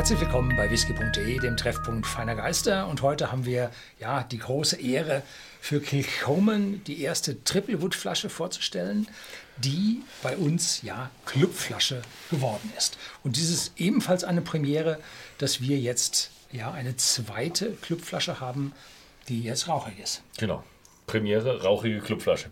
Herzlich willkommen bei whisky.de, dem Treffpunkt feiner Geister. Und heute haben wir ja die große Ehre, für Kilchoman die erste Triple Wood Flasche vorzustellen, die bei uns ja Clubflasche geworden ist. Und dies ist ebenfalls eine Premiere, dass wir jetzt ja eine zweite Clubflasche haben, die jetzt rauchig ist. Genau. Premiere, rauchige Clubflasche.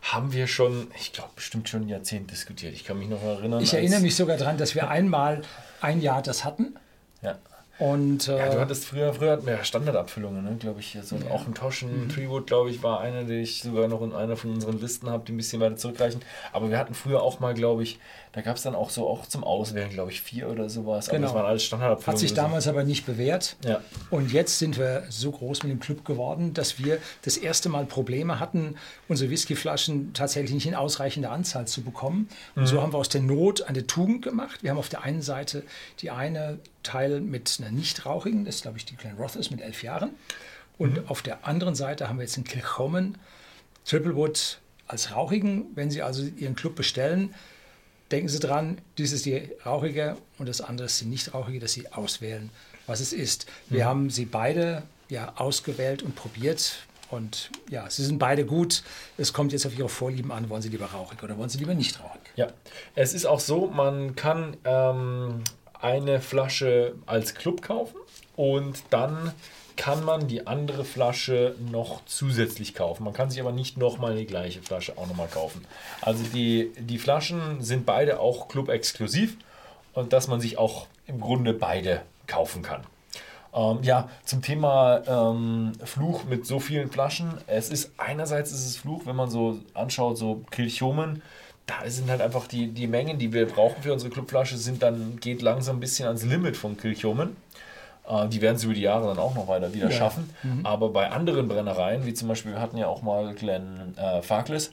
Haben wir schon, ich glaube, bestimmt schon ein Jahrzehnt diskutiert. Ich kann mich noch erinnern. Ich erinnere mich sogar daran, dass wir einmal ein Jahr das hatten. Ja. Und, äh, Ja, du hattest früher, früher hatten wir ja Standardabfüllungen, ne, glaube ich. So, Auch ein Toschen, Treewood, glaube ich, war eine, die ich sogar noch in einer von unseren Listen habe, die ein bisschen weiter zurückreichen. Aber wir hatten früher auch mal, glaube ich, da gab es dann auch so, auch zum Auswählen, glaube ich, vier oder sowas. Aber Genau. das waren alles Standardabfüllungen. hat sich damals aber nicht bewährt. Ja. Und jetzt sind wir so groß mit dem Club geworden, dass wir das erste Mal Probleme hatten, unsere Whiskyflaschen tatsächlich nicht in ausreichender Anzahl zu bekommen. Und so haben wir aus der Not eine Tugend gemacht. Wir haben auf der einen Seite die eine Teil mit einer nicht rauchigen, das ist glaube ich die Glenrothes mit elf Jahren. Und auf der anderen Seite haben wir jetzt einen Kilchoman Triplewood als rauchigen. Wenn Sie also Ihren Club bestellen, denken Sie dran, dies ist die rauchige und das andere ist die nicht rauchige, dass Sie auswählen, was es ist. Wir haben sie beide ja ausgewählt und probiert und ja, sie sind beide gut. Es kommt jetzt auf Ihre Vorlieben an, wollen Sie lieber rauchig oder wollen Sie lieber nicht rauchig? Ja, es ist auch so, man kann ähm, eine Flasche als Club kaufen und dann kann man die andere Flasche noch zusätzlich kaufen. Man kann sich aber nicht nochmal die gleiche Flasche auch nochmal kaufen. Also die, die Flaschen sind beide auch Club-exklusiv und dass man sich auch im Grunde beide kaufen kann. Ähm, ja, zum Thema ähm, Fluch mit so vielen Flaschen. Es ist einerseits ist es Fluch, wenn man so anschaut, so Kilchomen, da sind halt einfach die, die Mengen, die wir brauchen für unsere Clubflasche, sind dann, geht langsam ein bisschen ans Limit von Kilchomen. Äh, die werden es über die Jahre dann auch noch weiter wieder Ja. schaffen. Aber bei anderen Brennereien, wie zum Beispiel, wir hatten ja auch mal Glen äh, Farkless,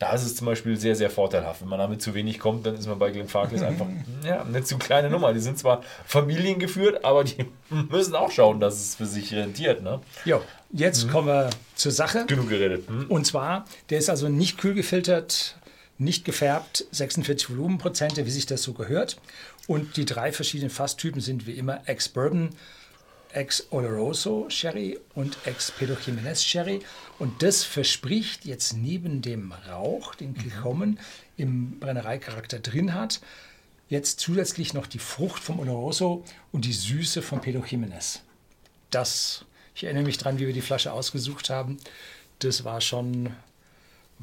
da ist es zum Beispiel sehr, sehr vorteilhaft. Wenn man damit zu wenig kommt, dann ist man bei Glen Farkless einfach ja, eine zu kleine Nummer. Die sind zwar familiengeführt, aber die müssen auch schauen, dass es für sich rentiert. Ne? Jo, jetzt kommen wir zur Sache. Genug geredet. Hm? Und zwar, der ist also nicht kühl gefiltert, nicht gefärbt, 46 Volumenprozente, wie sich das so gehört. Und die drei verschiedenen Fasstypen sind wie immer Ex-Bourbon, Ex-Oloroso Sherry und Ex-Pedro Jimenez Sherry. Und das verspricht jetzt neben dem Rauch, den Kilchoman im Brennereicharakter drin hat, jetzt zusätzlich noch die Frucht vom Oloroso und die Süße vom Pedro Jimenez. Das, ich erinnere mich dran, wie wir die Flasche ausgesucht haben. Das war schon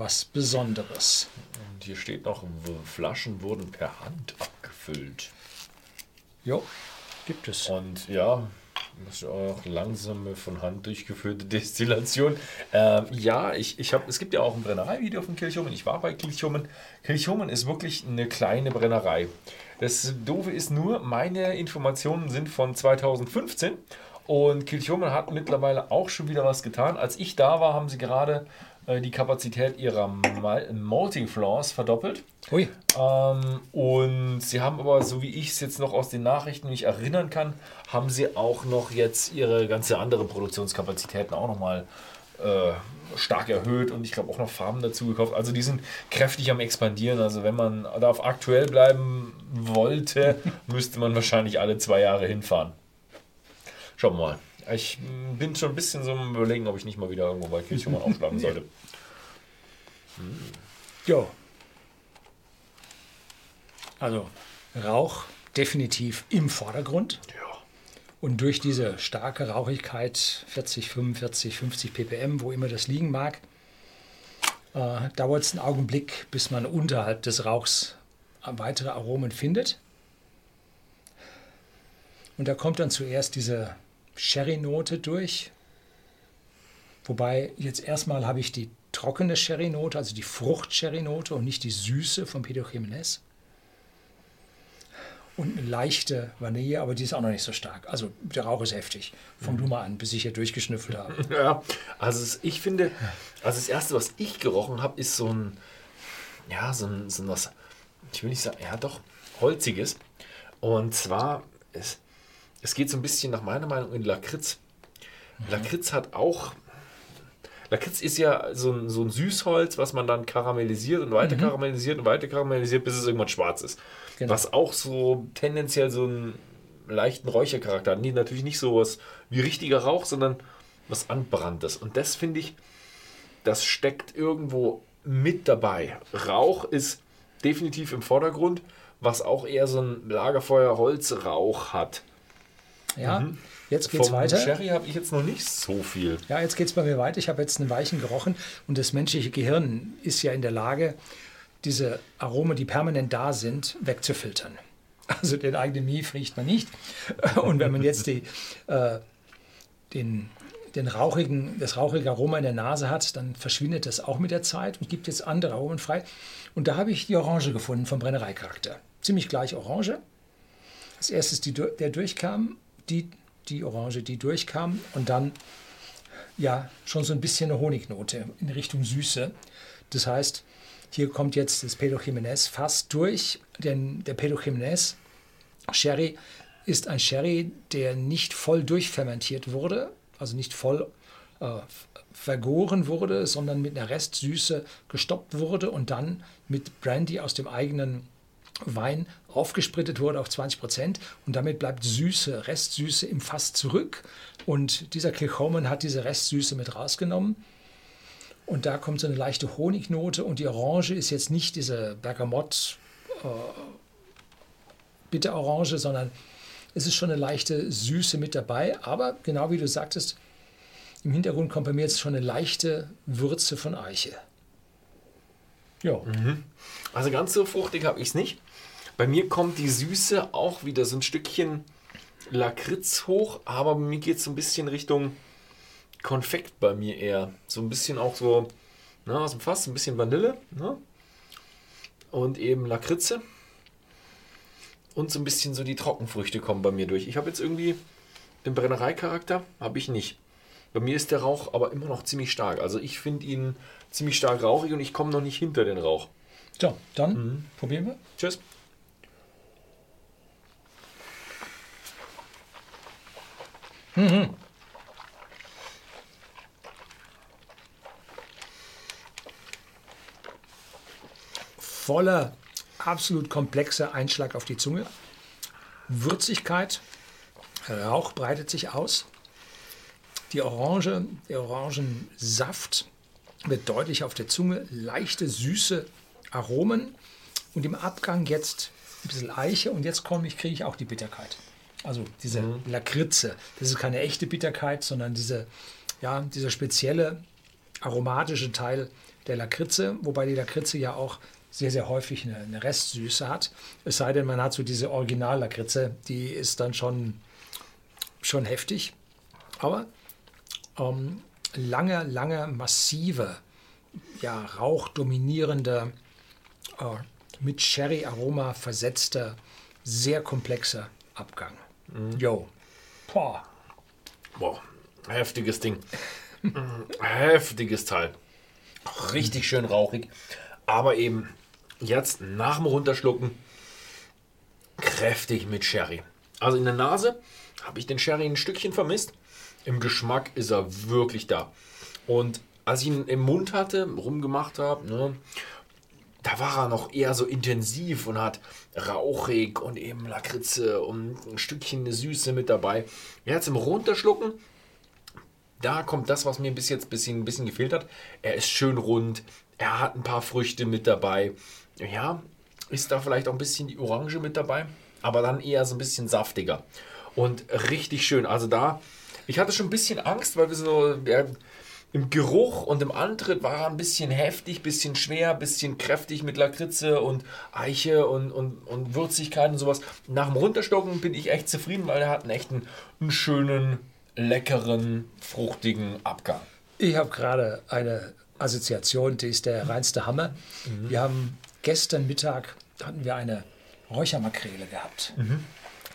was Besonderes. Und hier steht noch, Flaschen wurden per Hand abgefüllt. Jo, gibt es. Und ja, das ist auch langsame von Hand durchgeführte Destillation. Ähm, ja, ich, ich habe, es gibt ja auch ein Brennereivideo von Kilchomen. Ich war bei Kilchomen. Kilchomen ist wirklich eine kleine Brennerei. Das Doofe ist nur, meine Informationen sind von 2015 und Kilchomen hat mittlerweile auch schon wieder was getan. Als ich da war, haben sie gerade die Kapazität ihrer Mal Malting Floors verdoppelt. Ui, Ähm, und sie haben aber, so wie ich es jetzt noch aus den Nachrichten mich erinnern kann, haben sie auch noch jetzt ihre ganze andere Produktionskapazitäten auch nochmal äh, stark erhöht und ich glaube auch noch Farben dazu gekauft. Also die sind kräftig am expandieren. Also wenn man da auf aktuell bleiben wollte, müsste man wahrscheinlich alle zwei Jahre hinfahren. Schauen wir mal. Ich bin schon ein bisschen so am überlegen, ob ich nicht mal wieder irgendwo bei Kirchhoffmann aufschlagen sollte. jo. Also Rauch definitiv im Vordergrund. Ja. Und durch diese starke Rauchigkeit, 40, 45, 50 ppm, wo immer das liegen mag, äh, dauert es einen Augenblick, bis man unterhalb des Rauchs weitere Aromen findet. Und da kommt dann zuerst diese Sherry-Note durch. Wobei jetzt erstmal habe ich die trockene Sherry-Note, also die Frucht-Sherry-Note und nicht die Süße von Pedro Jimenez. Und eine leichte Vanille, aber die ist auch noch nicht so stark. Also der Rauch ist heftig. Fang du mal an, bis ich hier durchgeschnüffelt habe. Ja, also ich finde, also das erste, was ich gerochen habe, ist so ein, ja, so ein, so ein was, ich will nicht sagen, ja doch, holziges. Und zwar, es, es geht so ein bisschen nach meiner Meinung in Lakritz. Lakritz hat auch, Lakritz ist ja so ein, so ein Süßholz, was man dann karamellisiert und weiter karamellisiert und weiter karamellisiert, bis es irgendwann schwarz ist. Genau. Was auch so tendenziell so ein leichten Räuchercharakter. Nee, natürlich nicht so was wie richtiger Rauch, sondern was Anbranntes. Und das finde ich, das steckt irgendwo mit dabei. Rauch ist definitiv im Vordergrund, was auch eher so ein Lagerfeuer-Holzrauch hat. Ja, mhm. jetzt geht's Vom weiter. Sherry habe ich jetzt noch nicht so viel. Ja, jetzt geht es bei mir weiter. Ich habe jetzt einen weichen gerochen und das menschliche Gehirn ist ja in der Lage, diese Aromen, die permanent da sind, wegzufiltern. Also den eigenen Mief riecht man nicht. Und wenn man jetzt die, äh, den, den rauchigen, das rauchige Aroma in der Nase hat, dann verschwindet das auch mit der Zeit und gibt jetzt andere Aromen frei. Und da habe ich die Orange gefunden vom Brennereicharakter. Ziemlich gleich Orange. Als erstes die, der durchkam, die, die Orange, die durchkam und dann ja schon so ein bisschen eine Honignote in Richtung Süße. Das heißt, hier kommt jetzt das Pedro Jiménez fast durch, denn der Pedro Jiménez Sherry ist ein Sherry, der nicht voll durchfermentiert wurde, also nicht voll äh, vergoren wurde, sondern mit einer Restsüße gestoppt wurde und dann mit Brandy aus dem eigenen Wein aufgesprittet wurde auf 20 Prozent und damit bleibt Süße, Restsüße im Fass zurück und dieser Kilchoman hat diese Restsüße mit rausgenommen und da kommt so eine leichte Honignote und die Orange ist jetzt nicht diese Bergamott äh, Bitterorange, sondern es ist schon eine leichte Süße mit dabei. Aber genau wie du sagtest, im Hintergrund kommt bei mir jetzt schon eine leichte Würze von Eiche. Ja. Mhm. Also ganz so fruchtig habe ich es nicht. Bei mir kommt die Süße auch wieder so ein Stückchen Lakritz hoch, aber bei mir geht es so ein bisschen Richtung Konfekt bei mir eher. So ein bisschen auch so na, aus dem Fass, ein bisschen Vanille ne? und eben Lakritze und so ein bisschen so die Trockenfrüchte kommen bei mir durch. Ich habe jetzt irgendwie den Brennereicharakter, habe ich nicht. Bei mir ist der Rauch aber immer noch ziemlich stark. Also ich finde ihn ziemlich stark rauchig und ich komme noch nicht hinter den Rauch. So, dann mhm. probieren wir. Tschüss. Mhm. Voller absolut komplexer Einschlag auf die Zunge. Würzigkeit, Rauch breitet sich aus. Die Orange, der Orangensaft wird deutlich auf der Zunge, leichte, süße Aromen und im Abgang jetzt ein bisschen Eiche und jetzt komme ich, kriege ich auch die Bitterkeit. Also diese mhm. Lakritze. Das ist keine echte Bitterkeit, sondern diese, ja, dieser spezielle aromatische Teil der Lakritze, wobei die Lakritze ja auch sehr, sehr häufig eine, eine Restsüße hat. Es sei denn, man hat so diese Original-Lakritze, die ist dann schon, schon heftig. Aber ähm, lange, lange, massive, ja, rauchdominierende, äh, mit Sherry-Aroma versetzter, sehr komplexer Abgang. Mhm. Yo. Boah. Boah, heftiges Ding. Heftiges Teil. Richtig schön rauchig. Aber eben Jetzt nach dem Runterschlucken kräftig mit Sherry. Also in der Nase habe ich den Sherry ein Stückchen vermisst. Im Geschmack ist er wirklich da. Und als ich ihn im Mund hatte, rumgemacht habe, ne, da war er noch eher so intensiv und hat rauchig und eben Lakritze und ein Stückchen Süße mit dabei. Jetzt im Runterschlucken, da kommt das, was mir bis jetzt ein bisschen, ein bisschen gefehlt hat. Er ist schön rund, er hat ein paar Früchte mit dabei ja, ist da vielleicht auch ein bisschen die Orange mit dabei, aber dann eher so ein bisschen saftiger und richtig schön. Also da, ich hatte schon ein bisschen Angst, weil wir so ja, im Geruch und im Antritt war er ein bisschen heftig, ein bisschen schwer, ein bisschen kräftig mit Lakritze und Eiche und, und, und Würzigkeit und sowas. Nach dem Runterstocken bin ich echt zufrieden, weil er hat einen echten, einen schönen, leckeren, fruchtigen Abgang. Ich habe gerade eine Assoziation, die ist der reinste Hammer. Mhm. Wir haben gestern Mittag hatten wir eine Räuchermakrele gehabt. Mhm.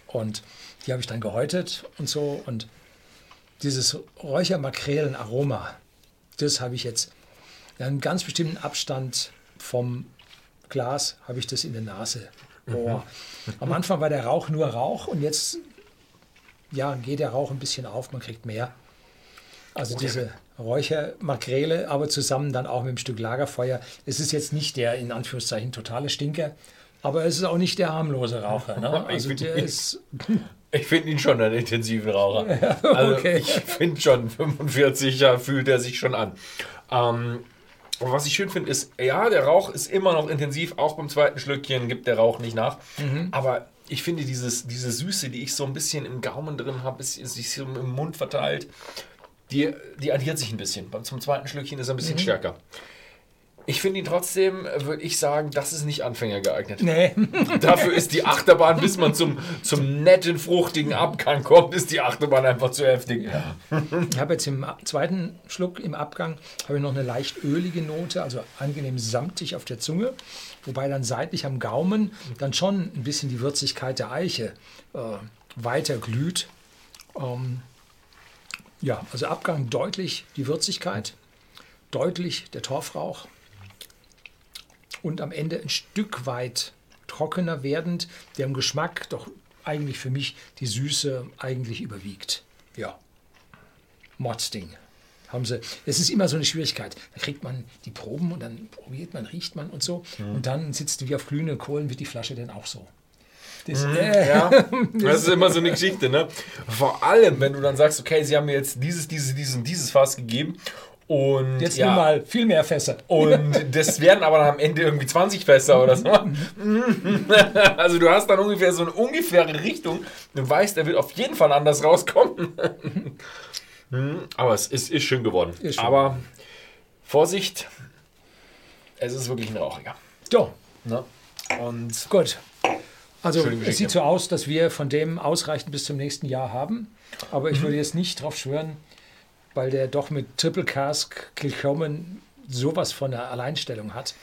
Und die habe ich dann gehäutet und so. Und dieses Räuchermakrelen-Aroma, das habe ich jetzt in einem ganz bestimmten Abstand vom Glas, habe ich das in der Nase. Oh. Mhm. Am Anfang war der Rauch nur Rauch und jetzt ja, geht der Rauch ein bisschen auf, man kriegt mehr. Also okay. diese Räuchermakrele, aber zusammen dann auch mit einem Stück Lagerfeuer. Es ist jetzt nicht der in Anführungszeichen totale Stinker, Aber es ist auch nicht der harmlose Raucher. Ne? Also der ist. Ich finde ihn schon einen intensiven Raucher. Ja, also okay. ich finde schon, 45 Jahre fühlt er sich schon an. Ähm, aber was ich schön finde, ist, ja, der Rauch ist immer noch intensiv, auch beim zweiten Schlückchen gibt der Rauch nicht nach. Mhm. Aber ich finde dieses, diese Süße, die ich so ein bisschen im Gaumen drin habe, sich so im Mund verteilt, die, die addiert sich ein bisschen. Zum zweiten Schlückchen ist er ein bisschen mhm. stärker. Ich finde ihn trotzdem, würde ich sagen, das ist nicht Anfänger geeignet. Nee. Dafür ist die Achterbahn, bis man zum, zum netten, fruchtigen Abgang kommt, ist die Achterbahn einfach zu heftig. Ja. Ich habe jetzt im zweiten Schluck im Abgang habe ich noch eine leicht ölige Note, also angenehm samtig auf der Zunge, wobei dann seitlich am Gaumen dann schon ein bisschen die Würzigkeit der Eiche äh, weiter glüht. Ähm, ja, also Abgang deutlich die Würzigkeit, deutlich der Torfrauch und am Ende ein Stück weit trockener werdend, der im Geschmack doch eigentlich für mich die Süße eigentlich überwiegt. Ja. Mordsding. Haben sie. Es ist immer so eine Schwierigkeit. Da kriegt man die Proben und dann probiert man, riecht man und so. Mhm. Und dann sitzt du wie auf glühenden Kohlen, wird die Flasche denn auch so. Das, mhm, äh, ja, das ist immer so eine Geschichte, ne? Vor allem, wenn du dann sagst, okay, sie haben mir jetzt dieses, dieses, dieses und dieses Fass gegeben und jetzt ja, mal viel mehr Fässer. Und das werden aber dann am Ende irgendwie 20 Fässer oder so. also du hast dann ungefähr so eine ungefähre Richtung. Du weißt, er wird auf jeden Fall anders rauskommen. aber es ist, ist schön geworden. Ist schön. Aber Vorsicht, es ist wirklich ein Rauchiger. So. Ne? Und Gut. Also es sieht so aus, dass wir von dem ausreichend bis zum nächsten Jahr haben. Aber ich mhm. würde jetzt nicht darauf schwören, weil der doch mit Triple Cask Kilchoman sowas von der Alleinstellung hat,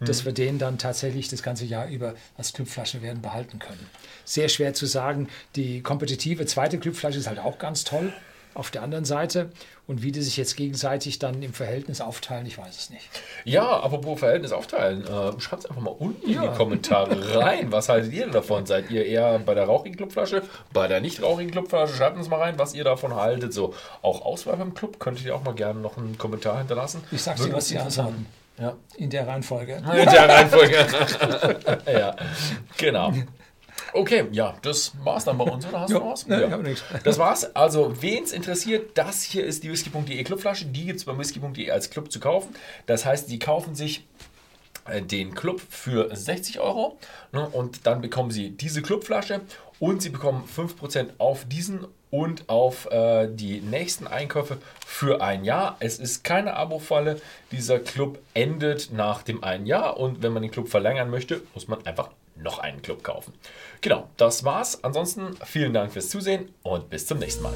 mhm. dass wir den dann tatsächlich das ganze Jahr über als Clubflasche werden behalten können. Sehr schwer zu sagen. Die kompetitive zweite Clubflasche ist halt auch ganz toll auf der anderen Seite. Und wie die sich jetzt gegenseitig dann im Verhältnis aufteilen, ich weiß es nicht. Ja, apropos Verhältnis aufteilen, äh, schreibt es einfach mal unten ja. in die Kommentare rein. Was haltet ihr davon? Seid ihr eher bei der rauchigen Clubflasche, bei der nicht rauchigen Clubflasche? Schreibt uns mal rein, was ihr davon haltet. So, auch Auswahl beim Club, könntet ihr auch mal gerne noch einen Kommentar hinterlassen. Ich sag's dir, was die antworten. Ja. In der Reihenfolge. In der Reihenfolge. ja, genau. Okay, ja, das war's dann bei uns, oder hast du noch was? Ne, ja. ich habe nichts. Das war's. Also, wen es interessiert, das hier ist die whisky.de Clubflasche. Die gibt es bei whisky.de als Club zu kaufen. Das heißt, die kaufen sich äh, den Club für 60 Euro ne, und dann bekommen sie diese Clubflasche und sie bekommen 5% auf diesen und auf äh, die nächsten Einkäufe für ein Jahr. Es ist keine Abo-Falle. Dieser Club endet nach dem einen Jahr und wenn man den Club verlängern möchte, muss man einfach noch einen Club kaufen. Genau, das war's. Ansonsten vielen Dank fürs Zusehen und bis zum nächsten Mal.